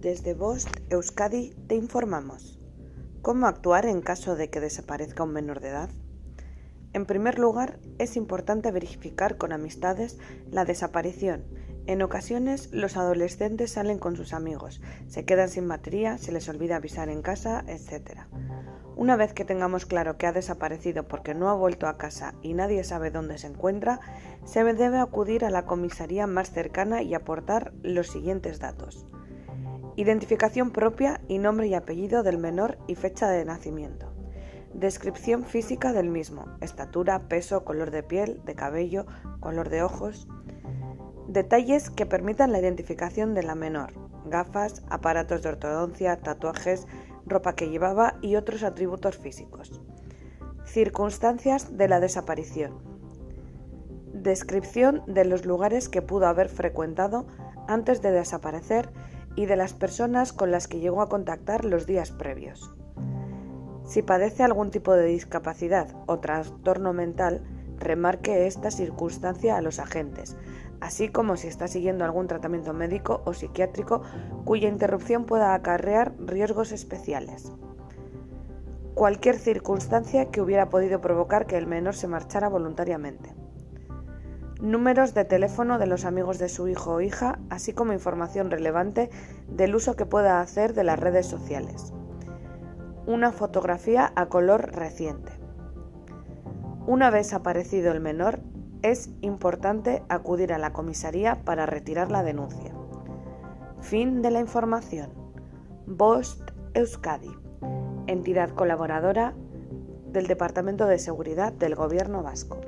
Desde Bost, Euskadi, te informamos. ¿Cómo actuar en caso de que desaparezca un menor de edad? En primer lugar, es importante verificar con amistades la desaparición. En ocasiones, los adolescentes salen con sus amigos, se quedan sin batería, se les olvida avisar en casa, etc. Una vez que tengamos claro que ha desaparecido porque no ha vuelto a casa y nadie sabe dónde se encuentra, se debe acudir a la comisaría más cercana y aportar los siguientes datos. Identificación propia y nombre y apellido del menor y fecha de nacimiento. Descripción física del mismo, estatura, peso, color de piel, de cabello, color de ojos. Detalles que permitan la identificación de la menor, gafas, aparatos de ortodoncia, tatuajes, ropa que llevaba y otros atributos físicos. Circunstancias de la desaparición. Descripción de los lugares que pudo haber frecuentado antes de desaparecer y de las personas con las que llegó a contactar los días previos. Si padece algún tipo de discapacidad o trastorno mental, remarque esta circunstancia a los agentes, así como si está siguiendo algún tratamiento médico o psiquiátrico cuya interrupción pueda acarrear riesgos especiales. Cualquier circunstancia que hubiera podido provocar que el menor se marchara voluntariamente. Números de teléfono de los amigos de su hijo o hija, así como información relevante del uso que pueda hacer de las redes sociales. Una fotografía a color reciente. Una vez aparecido el menor, es importante acudir a la comisaría para retirar la denuncia. Fin de la información. Bost Euskadi, entidad colaboradora del Departamento de Seguridad del Gobierno Vasco.